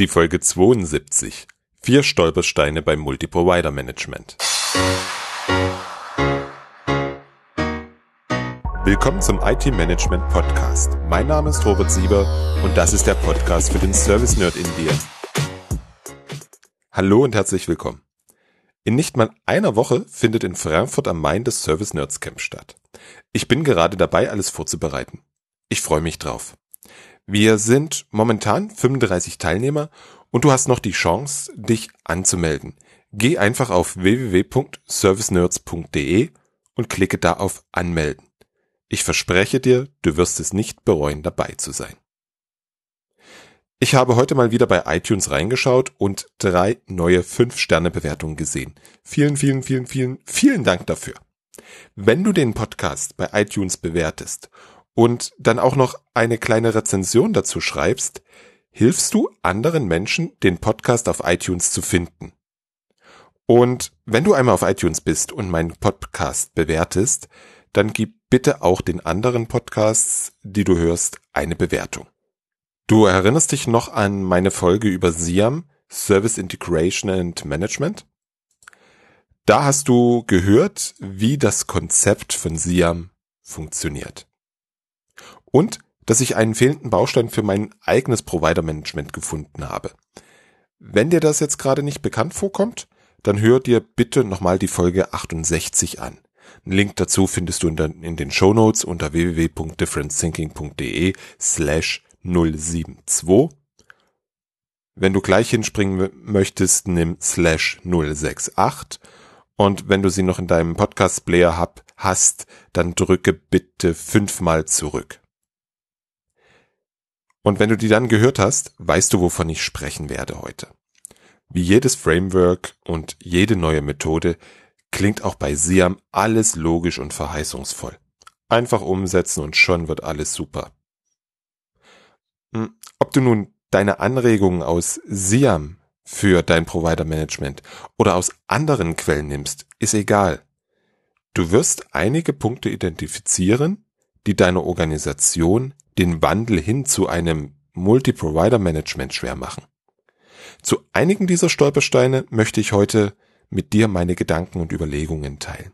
Die Folge 72. Vier Stolpersteine beim Multiprovider Management. Willkommen zum IT Management Podcast. Mein Name ist Robert Sieber und das ist der Podcast für den Service Nerd in dir. Hallo und herzlich willkommen. In nicht mal einer Woche findet in Frankfurt am Main das Service Nerds Camp statt. Ich bin gerade dabei, alles vorzubereiten. Ich freue mich drauf. Wir sind momentan 35 Teilnehmer und du hast noch die Chance, dich anzumelden. Geh einfach auf www.servicenerds.de und klicke da auf Anmelden. Ich verspreche dir, du wirst es nicht bereuen, dabei zu sein. Ich habe heute mal wieder bei iTunes reingeschaut und drei neue 5-Sterne-Bewertungen gesehen. Vielen, vielen, vielen, vielen, vielen Dank dafür. Wenn du den Podcast bei iTunes bewertest und dann auch noch eine kleine Rezension dazu schreibst, hilfst du anderen Menschen, den Podcast auf iTunes zu finden. Und wenn du einmal auf iTunes bist und meinen Podcast bewertest, dann gib bitte auch den anderen Podcasts, die du hörst, eine Bewertung. Du erinnerst dich noch an meine Folge über SIAM, Service Integration and Management? Da hast du gehört, wie das Konzept von SIAM funktioniert und dass ich einen fehlenden Baustein für mein eigenes Provider-Management gefunden habe. Wenn dir das jetzt gerade nicht bekannt vorkommt, dann hör dir bitte nochmal die Folge 68 an. Einen Link dazu findest du in, den Show Notes unter www.differentthinking.de slash 072. Wenn du gleich hinspringen möchtest, nimm slash 068 und wenn du sie noch in deinem Podcast-Player hast, dann drücke bitte fünfmal zurück. Und wenn du die dann gehört hast, weißt du, wovon ich sprechen werde heute. Wie jedes Framework und jede neue Methode klingt auch bei Siam alles logisch und verheißungsvoll. Einfach umsetzen und schon wird alles super. Hm, ob du nun deine Anregungen aus Siam für dein Provider Management oder aus anderen Quellen nimmst, ist egal. Du wirst einige Punkte identifizieren, die deiner Organisation den Wandel hin zu einem Multi-Provider-Management schwer machen. Zu einigen dieser Stolpersteine möchte ich heute mit dir meine Gedanken und Überlegungen teilen.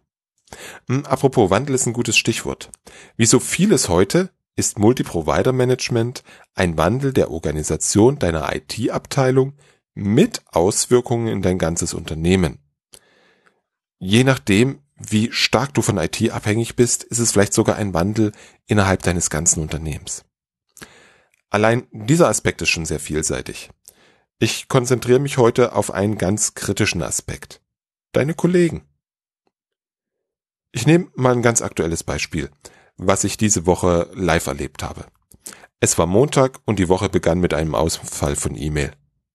Hm, apropos Wandel ist ein gutes Stichwort. Wie so vieles heute ist Multi-Provider-Management ein Wandel der Organisation deiner IT-Abteilung mit Auswirkungen in dein ganzes Unternehmen. Je nachdem, wie stark du von IT abhängig bist, ist es vielleicht sogar ein Wandel innerhalb deines ganzen Unternehmens. Allein dieser Aspekt ist schon sehr vielseitig. Ich konzentriere mich heute auf einen ganz kritischen Aspekt. Deine Kollegen. Ich nehme mal ein ganz aktuelles Beispiel, was ich diese Woche live erlebt habe. Es war Montag und die Woche begann mit einem Ausfall von E-Mail.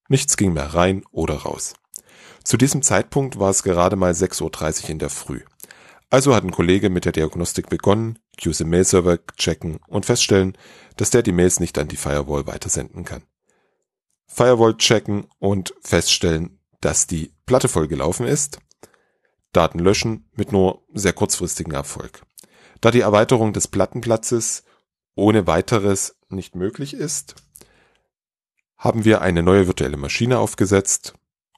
Nichts ging mehr rein oder raus. Zu diesem Zeitpunkt war es gerade mal 6.30 Uhr in der Früh. Also hat ein Kollege mit der Diagnostik begonnen, QC-Mail-Server checken und feststellen, dass der die Mails nicht an die Firewall weitersenden kann. Firewall checken und feststellen, dass die Platte vollgelaufen ist. Daten löschen mit nur sehr kurzfristigen Erfolg. Da die Erweiterung des Plattenplatzes ohne weiteres nicht möglich ist, haben wir eine neue virtuelle Maschine aufgesetzt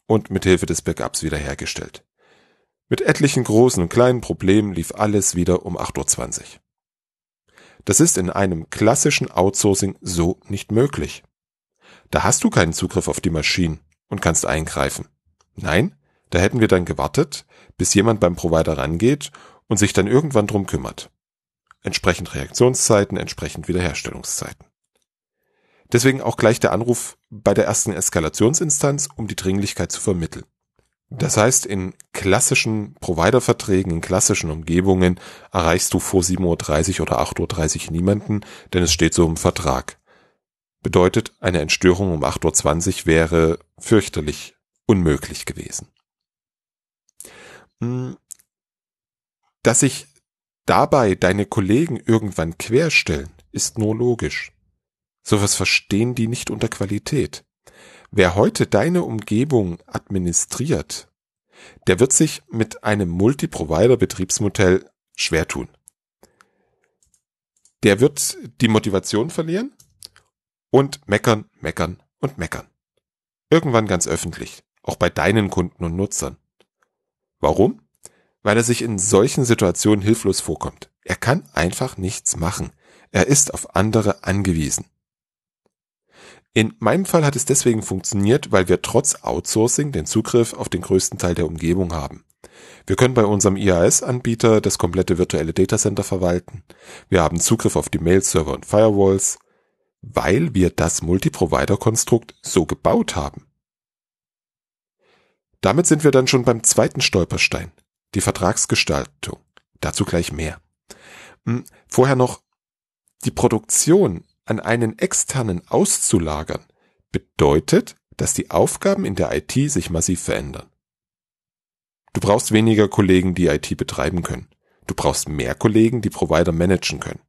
und mit Hilfe des Backups wiederhergestellt. Mit etlichen großen und kleinen Problemen lief alles wieder um 8.20 Uhr. Das ist in einem klassischen Outsourcing so nicht möglich. Da hast du keinen Zugriff auf die Maschinen und kannst eingreifen. Nein, da hätten wir dann gewartet, bis jemand beim Provider rangeht und sich dann irgendwann drum kümmert. Entsprechend Reaktionszeiten, entsprechend Wiederherstellungszeiten. Deswegen auch gleich der Anruf bei der ersten Eskalationsinstanz, um die Dringlichkeit zu vermitteln. Das heißt, in klassischen Provider-Verträgen, in klassischen Umgebungen erreichst du vor 7.30 Uhr oder 8.30 Uhr niemanden, denn es steht so im Vertrag. Bedeutet, eine Entstörung um 8.20 Uhr wäre fürchterlich unmöglich gewesen. Hm. Dass sich dabei deine Kollegen irgendwann querstellen, ist nur logisch. Sowas verstehen die nicht unter Qualität. Wer heute deine Umgebung administriert, der wird sich mit einem Multi-Provider-Betriebsmodell schwer tun. Der wird die Motivation verlieren und meckern, meckern und meckern. Irgendwann ganz öffentlich, auch bei deinen Kunden und Nutzern. Warum? Weil er sich in solchen Situationen hilflos vorkommt. Er kann einfach nichts machen. Er ist auf andere angewiesen. In meinem Fall hat es deswegen funktioniert, weil wir trotz Outsourcing den Zugriff auf den größten Teil der Umgebung haben. Wir können bei unserem IaaS-Anbieter das komplette virtuelle Datacenter verwalten. Wir haben Zugriff auf die Mail-Server und Firewalls, weil wir das Multi-Provider-Konstrukt so gebaut haben. Damit sind wir dann schon beim zweiten Stolperstein, die Vertragsgestaltung. Dazu gleich mehr. Hm, vorher noch die Produktion an einen externen auszulagern, bedeutet, dass die Aufgaben in der IT sich massiv verändern. Du brauchst weniger Kollegen, die IT betreiben können. Du brauchst mehr Kollegen, die Provider managen können.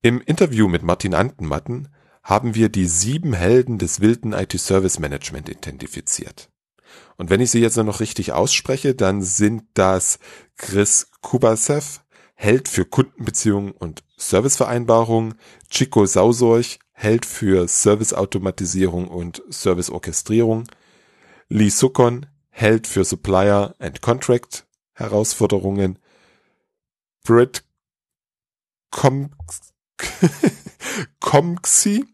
Im Interview mit Martin Antenmatten haben wir die sieben Helden des wilden IT-Service Management identifiziert. Und wenn ich sie jetzt noch richtig ausspreche, dann sind das Chris Kubasev, Held für Kundenbeziehungen und Servicevereinbarungen, Chico Sausorch, Held für Serviceautomatisierung und Serviceorchestrierung, Lee Sukon, Held für Supplier and Contract Herausforderungen, Britt Comxi,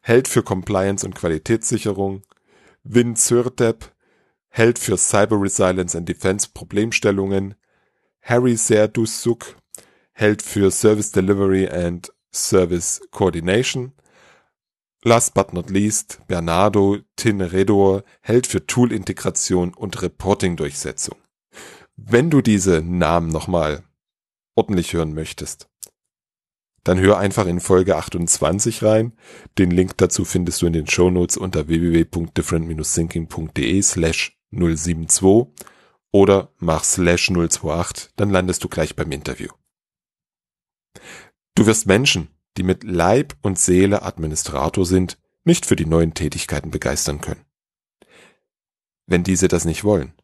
Held für Compliance und Qualitätssicherung, Win Zürtep, Held für Cyber Resilience and Defense Problemstellungen, Harry Serdusuk, Held für Service Delivery and Service Coordination, Last but not least, Bernardo Tinredor hält für Tool-Integration und Reporting-Durchsetzung. Wenn du diese Namen nochmal ordentlich hören möchtest, dann hör einfach in Folge 28 rein. Den Link dazu findest du in den Shownotes unter www.different-thinking.de slash 072 oder mach slash 028, dann landest du gleich beim Interview. Du wirst Menschen, die mit Leib und Seele Administrator sind, nicht für die neuen Tätigkeiten begeistern können. Wenn diese das nicht wollen.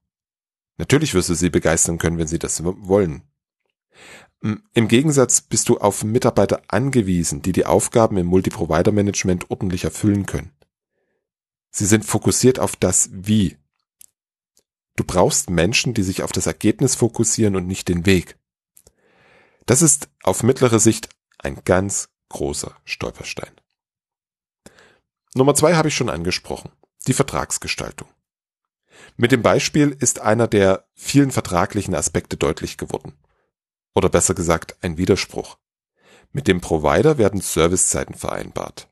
Natürlich wirst du sie begeistern können, wenn sie das wollen. Im Gegensatz bist du auf Mitarbeiter angewiesen, die die Aufgaben im Multi-Provider-Management ordentlich erfüllen können. Sie sind fokussiert auf das Wie. Du brauchst Menschen, die sich auf das Ergebnis fokussieren und nicht den Weg. Das ist auf mittlere Sicht ein ganz großer Stolperstein. Nummer zwei habe ich schon angesprochen, die Vertragsgestaltung. Mit dem Beispiel ist einer der vielen vertraglichen Aspekte deutlich geworden. Oder besser gesagt, ein Widerspruch. Mit dem Provider werden Servicezeiten vereinbart.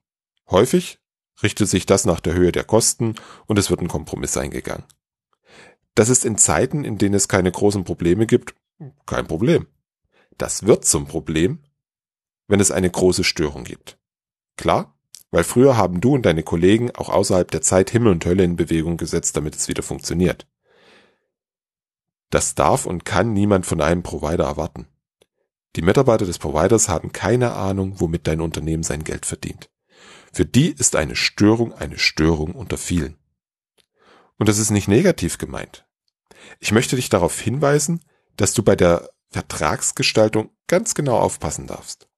Häufig richtet sich das nach der Höhe der Kosten und es wird ein Kompromiss eingegangen. Das ist in Zeiten, in denen es keine großen Probleme gibt, kein Problem. Das wird zum Problem, wenn es eine große Störung gibt. Klar, weil früher haben du und deine Kollegen auch außerhalb der Zeit Himmel und Hölle in Bewegung gesetzt, damit es wieder funktioniert. Das darf und kann niemand von einem Provider erwarten. Die Mitarbeiter des Providers haben keine Ahnung, womit dein Unternehmen sein Geld verdient. Für die ist eine Störung eine Störung unter vielen. Und das ist nicht negativ gemeint. Ich möchte dich darauf hinweisen, dass du bei der Vertragsgestaltung ganz genau aufpassen darfst.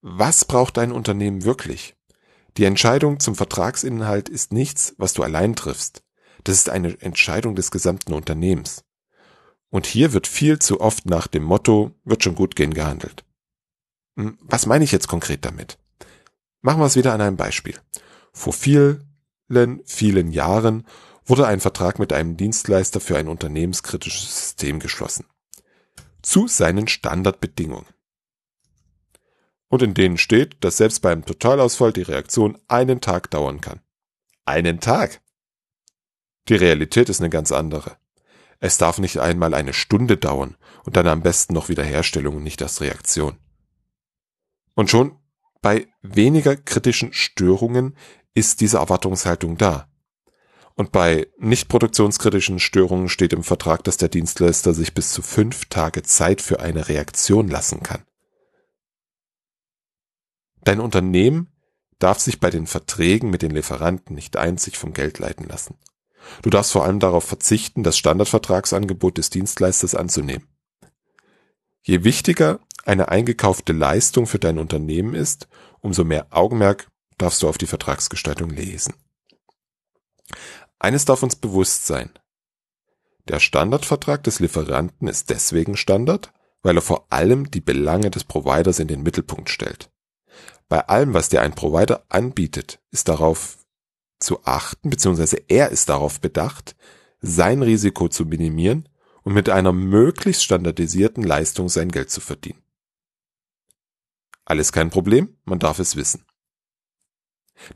Was braucht dein Unternehmen wirklich? Die Entscheidung zum Vertragsinhalt ist nichts, was du allein triffst. Das ist eine Entscheidung des gesamten Unternehmens. Und hier wird viel zu oft nach dem Motto, wird schon gut gehen gehandelt. Hm, was meine ich jetzt konkret damit? Machen wir es wieder an einem Beispiel. Vor vielen, vielen Jahren wurde ein Vertrag mit einem Dienstleister für ein unternehmenskritisches System geschlossen. Zu seinen Standardbedingungen und in denen steht, dass selbst beim Totalausfall die Reaktion einen Tag dauern kann. Einen Tag? Die Realität ist eine ganz andere. Es darf nicht einmal eine Stunde dauern und dann am besten noch Wiederherstellung und nicht erst Reaktion. Und schon bei weniger kritischen Störungen ist diese Erwartungshaltung da. Und bei nicht produktionskritischen Störungen steht im Vertrag, dass der Dienstleister sich bis zu fünf Tage Zeit für eine Reaktion lassen kann. Dein Unternehmen darf sich bei den Verträgen mit den Lieferanten nicht einzig vom Geld leiten lassen. Du darfst vor allem darauf verzichten, das Standardvertragsangebot des Dienstleisters anzunehmen. Je wichtiger eine eingekaufte Leistung für dein Unternehmen ist, umso mehr Augenmerk darfst du auf die Vertragsgestaltung lesen. Eines darf uns bewusst sein. Der Standardvertrag des Lieferanten ist deswegen Standard, weil er vor allem die Belange des Providers in den Mittelpunkt stellt. Bei allem, was dir ein Provider anbietet, ist darauf zu achten, beziehungsweise er ist darauf bedacht, sein Risiko zu minimieren und mit einer möglichst standardisierten Leistung sein Geld zu verdienen. Alles kein Problem, man darf es wissen.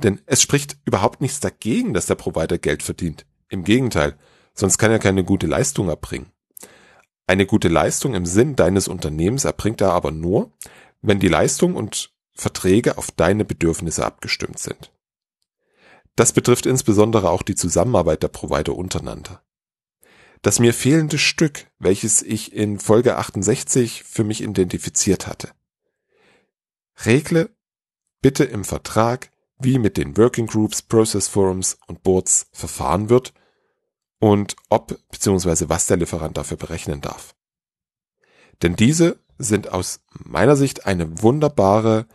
Denn es spricht überhaupt nichts dagegen, dass der Provider Geld verdient. Im Gegenteil, sonst kann er keine gute Leistung erbringen. Eine gute Leistung im Sinn deines Unternehmens erbringt er aber nur, wenn die Leistung und Verträge auf deine Bedürfnisse abgestimmt sind. Das betrifft insbesondere auch die Zusammenarbeit der Provider untereinander. Das mir fehlende Stück, welches ich in Folge 68 für mich identifiziert hatte. Regle bitte im Vertrag, wie mit den Working Groups, Process Forums und Boards verfahren wird und ob bzw. was der Lieferant dafür berechnen darf. Denn diese sind aus meiner Sicht eine wunderbare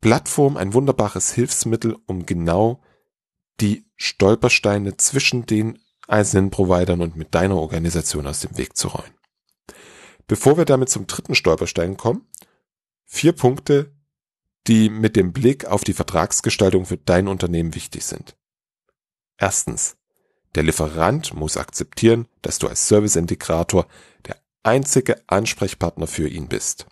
Plattform, ein wunderbares Hilfsmittel, um genau die Stolpersteine zwischen den einzelnen Providern und mit deiner Organisation aus dem Weg zu räumen. Bevor wir damit zum dritten Stolperstein kommen, vier Punkte, die mit dem Blick auf die Vertragsgestaltung für dein Unternehmen wichtig sind. Erstens, der Lieferant muss akzeptieren, dass du als Serviceintegrator der einzige Ansprechpartner für ihn bist.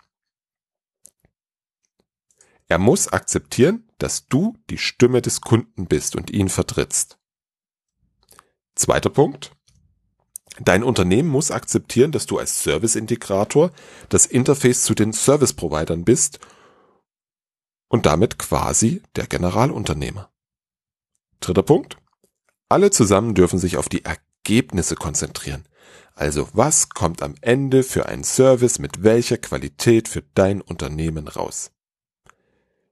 Er muss akzeptieren, dass du die Stimme des Kunden bist und ihn vertrittst. Zweiter Punkt. Dein Unternehmen muss akzeptieren, dass du als Serviceintegrator das Interface zu den Service-Providern bist und damit quasi der Generalunternehmer. Dritter Punkt. Alle zusammen dürfen sich auf die Ergebnisse konzentrieren. Also was kommt am Ende für einen Service mit welcher Qualität für dein Unternehmen raus?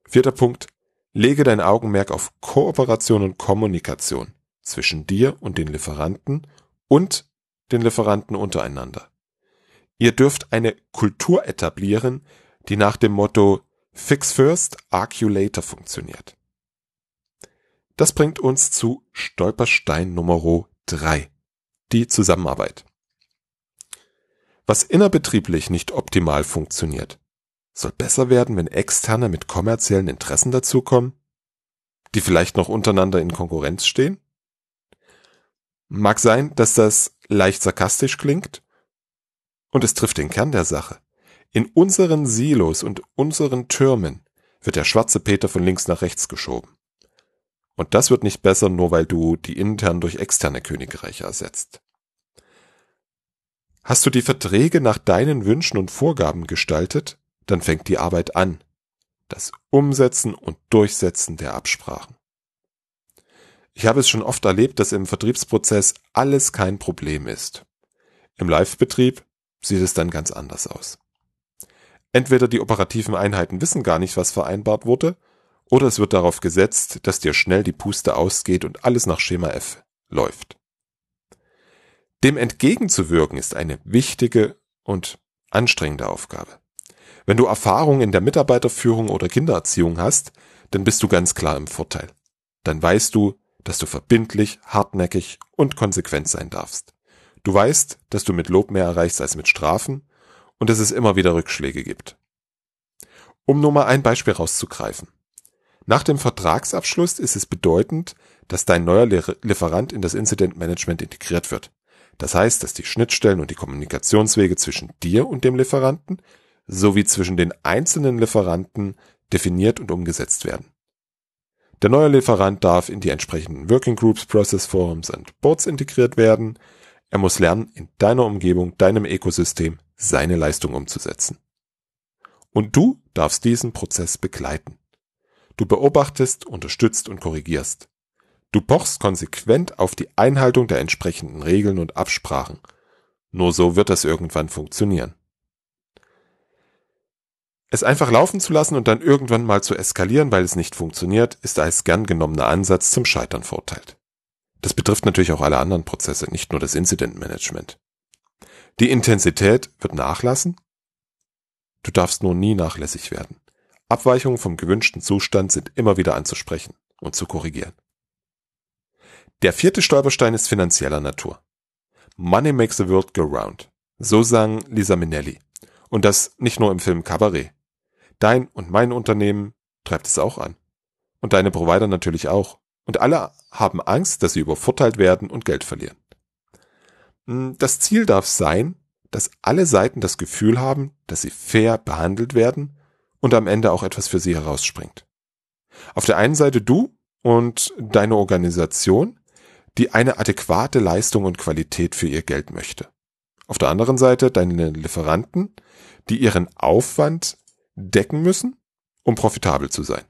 Vierter Punkt. Lege dein Augenmerk auf Kooperation und Kommunikation zwischen dir und den Lieferanten und den Lieferanten untereinander. Ihr dürft eine Kultur etablieren, die nach dem Motto Fix First, Argue Later funktioniert. Das bringt uns zu Stolperstein Nummer 3. Die Zusammenarbeit. Was innerbetrieblich nicht optimal funktioniert, soll besser werden, wenn Externe mit kommerziellen Interessen dazukommen, die vielleicht noch untereinander in Konkurrenz stehen? Mag sein, dass das leicht sarkastisch klingt, und es trifft den Kern der Sache. In unseren Silos und unseren Türmen wird der schwarze Peter von links nach rechts geschoben. Und das wird nicht besser, nur weil du die intern durch externe Königreiche ersetzt. Hast du die Verträge nach deinen Wünschen und Vorgaben gestaltet, dann fängt die Arbeit an. Das Umsetzen und Durchsetzen der Absprachen. Ich habe es schon oft erlebt, dass im Vertriebsprozess alles kein Problem ist. Im Live-Betrieb sieht es dann ganz anders aus. Entweder die operativen Einheiten wissen gar nicht, was vereinbart wurde, oder es wird darauf gesetzt, dass dir schnell die Puste ausgeht und alles nach Schema F läuft. Dem entgegenzuwirken ist eine wichtige und anstrengende Aufgabe. Wenn du Erfahrung in der Mitarbeiterführung oder Kindererziehung hast, dann bist du ganz klar im Vorteil. Dann weißt du, dass du verbindlich, hartnäckig und konsequent sein darfst. Du weißt, dass du mit Lob mehr erreichst als mit Strafen und dass es immer wieder Rückschläge gibt. Um nur mal ein Beispiel rauszugreifen. Nach dem Vertragsabschluss ist es bedeutend, dass dein neuer Lieferant in das Incident Management integriert wird. Das heißt, dass die Schnittstellen und die Kommunikationswege zwischen dir und dem Lieferanten sowie zwischen den einzelnen Lieferanten definiert und umgesetzt werden. Der neue Lieferant darf in die entsprechenden Working Groups, Process Forums und Boards integriert werden. Er muss lernen, in deiner Umgebung, deinem Ökosystem seine Leistung umzusetzen. Und du darfst diesen Prozess begleiten. Du beobachtest, unterstützt und korrigierst. Du pochst konsequent auf die Einhaltung der entsprechenden Regeln und Absprachen. Nur so wird das irgendwann funktionieren. Es einfach laufen zu lassen und dann irgendwann mal zu eskalieren, weil es nicht funktioniert, ist als gern genommener Ansatz zum Scheitern verurteilt. Das betrifft natürlich auch alle anderen Prozesse, nicht nur das Incident Management. Die Intensität wird nachlassen. Du darfst nur nie nachlässig werden. Abweichungen vom gewünschten Zustand sind immer wieder anzusprechen und zu korrigieren. Der vierte Stolperstein ist finanzieller Natur. Money makes the world go round. So sang Lisa Minnelli. Und das nicht nur im Film Cabaret. Dein und mein Unternehmen treibt es auch an. Und deine Provider natürlich auch. Und alle haben Angst, dass sie übervorteilt werden und Geld verlieren. Hm, das Ziel darf sein, dass alle Seiten das Gefühl haben, dass sie fair behandelt werden und am Ende auch etwas für sie herausspringt. Auf der einen Seite du und deine Organisation, die eine adäquate Leistung und Qualität für ihr Geld möchte. Auf der anderen Seite deine Lieferanten, die ihren Aufwand decken müssen, um profitabel zu sein.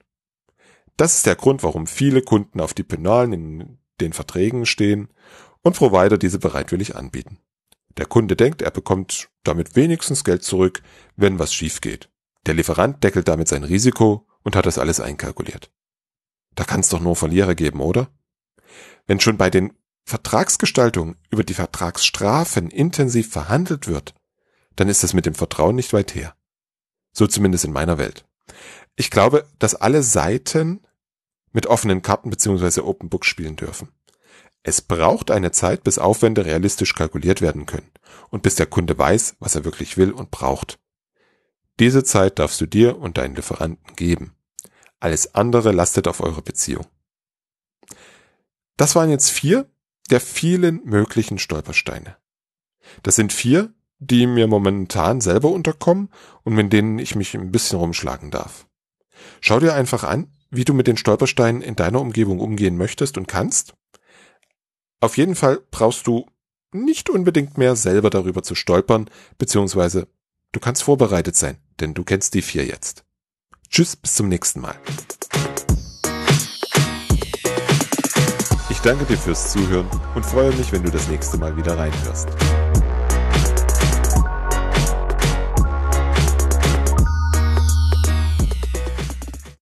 Das ist der Grund, warum viele Kunden auf die Penalen in den Verträgen stehen und Provider diese bereitwillig anbieten. Der Kunde denkt, er bekommt damit wenigstens Geld zurück, wenn was schief geht. Der Lieferant deckelt damit sein Risiko und hat das alles einkalkuliert. Da kann es doch nur Verlierer geben, oder? Wenn schon bei den Vertragsgestaltungen über die Vertragsstrafen intensiv verhandelt wird, dann ist es mit dem Vertrauen nicht weit her. So zumindest in meiner Welt. Ich glaube, dass alle Seiten mit offenen Karten bzw. Open Book spielen dürfen. Es braucht eine Zeit, bis Aufwände realistisch kalkuliert werden können und bis der Kunde weiß, was er wirklich will und braucht. Diese Zeit darfst du dir und deinen Lieferanten geben. Alles andere lastet auf eure Beziehung. Das waren jetzt vier der vielen möglichen Stolpersteine. Das sind vier, die mir momentan selber unterkommen und mit denen ich mich ein bisschen rumschlagen darf. Schau dir einfach an, wie du mit den Stolpersteinen in deiner Umgebung umgehen möchtest und kannst auf jeden Fall brauchst du nicht unbedingt mehr selber darüber zu stolpern, beziehungsweise du kannst vorbereitet sein, denn du kennst die vier jetzt. Tschüss, bis zum nächsten Mal. Ich danke dir fürs Zuhören und freue mich, wenn du das nächste Mal wieder reinhörst.